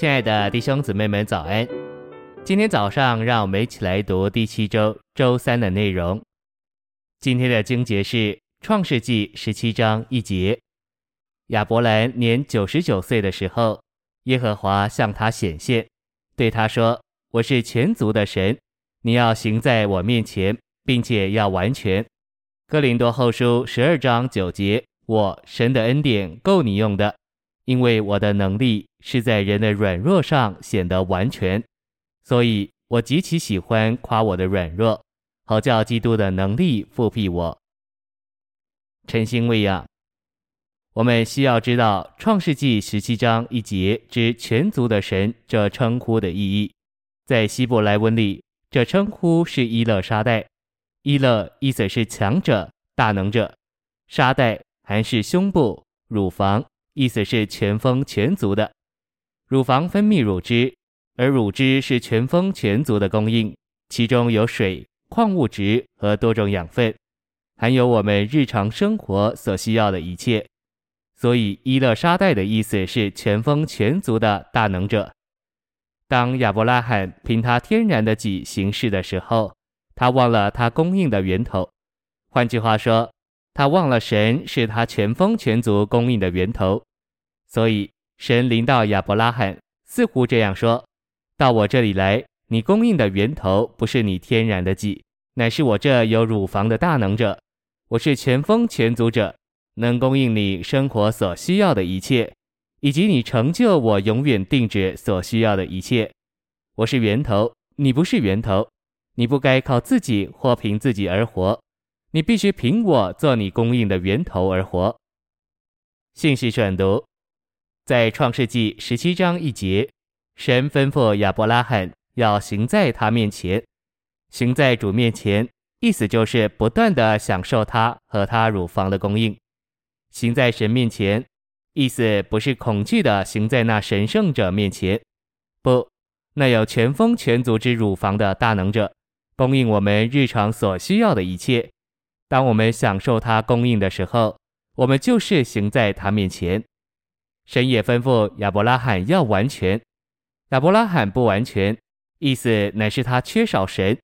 亲爱的弟兄姊妹们，早安！今天早上，让我们一起来读第七周周三的内容。今天的经节是创世纪十七章一节。亚伯兰年九十九岁的时候，耶和华向他显现，对他说：“我是全族的神，你要行在我面前，并且要完全。”哥林多后书十二章九节：“我神的恩典够你用的。”因为我的能力是在人的软弱上显得完全，所以我极其喜欢夸我的软弱，好叫基督的能力复辟我。晨星喂养，我们需要知道《创世纪》十七章一节之“全族的神”这称呼的意义。在希伯来文里，这称呼是伊勒沙代。伊勒意思是强者、大能者；沙代还是胸部、乳房。意思是全丰全足的，乳房分泌乳汁，而乳汁是全丰全足的供应，其中有水、矿物质和多种养分，含有我们日常生活所需要的一切。所以伊勒沙代的意思是全丰全足的大能者。当亚伯拉罕凭他天然的己行事的时候，他忘了他供应的源头，换句话说。他忘了神是他全丰全足供应的源头，所以神临到亚伯拉罕，似乎这样说：“到我这里来，你供应的源头不是你天然的己，乃是我这有乳房的大能者。我是全丰全足者，能供应你生活所需要的一切，以及你成就我永远定旨所需要的一切。我是源头，你不是源头，你不该靠自己或凭自己而活。”你必须凭我做你供应的源头而活。信息选读，在创世纪十七章一节，神吩咐亚伯拉罕要行在他面前，行在主面前，意思就是不断地享受他和他乳房的供应。行在神面前，意思不是恐惧的行在那神圣者面前，不，那有全丰全足之乳房的大能者，供应我们日常所需要的一切。当我们享受他供应的时候，我们就是行在他面前。神也吩咐亚伯拉罕要完全。亚伯拉罕不完全，意思乃是他缺少神。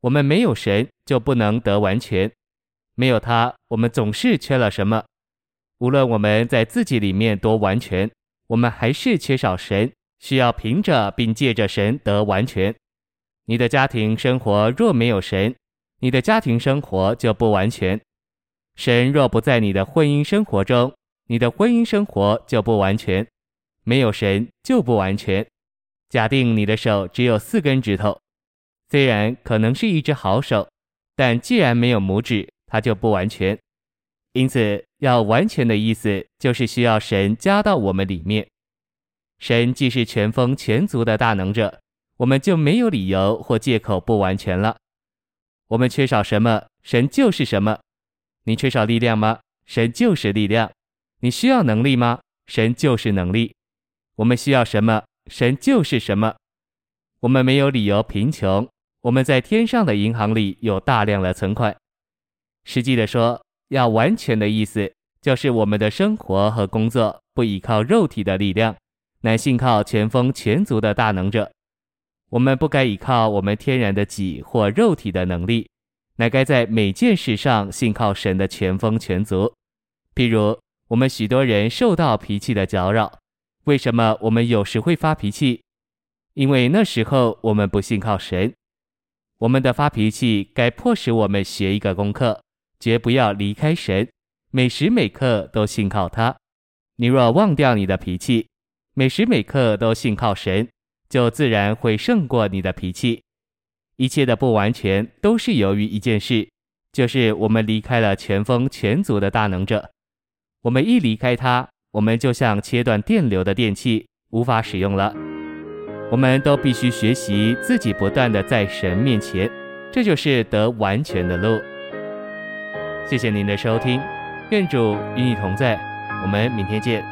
我们没有神就不能得完全，没有他，我们总是缺了什么。无论我们在自己里面多完全，我们还是缺少神，需要凭着并借着神得完全。你的家庭生活若没有神，你的家庭生活就不完全，神若不在你的婚姻生活中，你的婚姻生活就不完全，没有神就不完全。假定你的手只有四根指头，虽然可能是一只好手，但既然没有拇指，它就不完全。因此，要完全的意思就是需要神加到我们里面。神既是全丰全足的大能者，我们就没有理由或借口不完全了。我们缺少什么，神就是什么。你缺少力量吗？神就是力量。你需要能力吗？神就是能力。我们需要什么？神就是什么。我们没有理由贫穷。我们在天上的银行里有大量的存款。实际的说，要完全的意思，就是我们的生活和工作不依靠肉体的力量，乃信靠全丰全足的大能者。我们不该依靠我们天然的己或肉体的能力，乃该在每件事上信靠神的全丰全足。譬如，我们许多人受到脾气的搅扰，为什么我们有时会发脾气？因为那时候我们不信靠神。我们的发脾气该迫使我们学一个功课，绝不要离开神，每时每刻都信靠他。你若忘掉你的脾气，每时每刻都信靠神。就自然会胜过你的脾气。一切的不完全都是由于一件事，就是我们离开了全峰全足的大能者。我们一离开他，我们就像切断电流的电器，无法使用了。我们都必须学习自己不断的在神面前，这就是得完全的路。谢谢您的收听，愿主与你同在，我们明天见。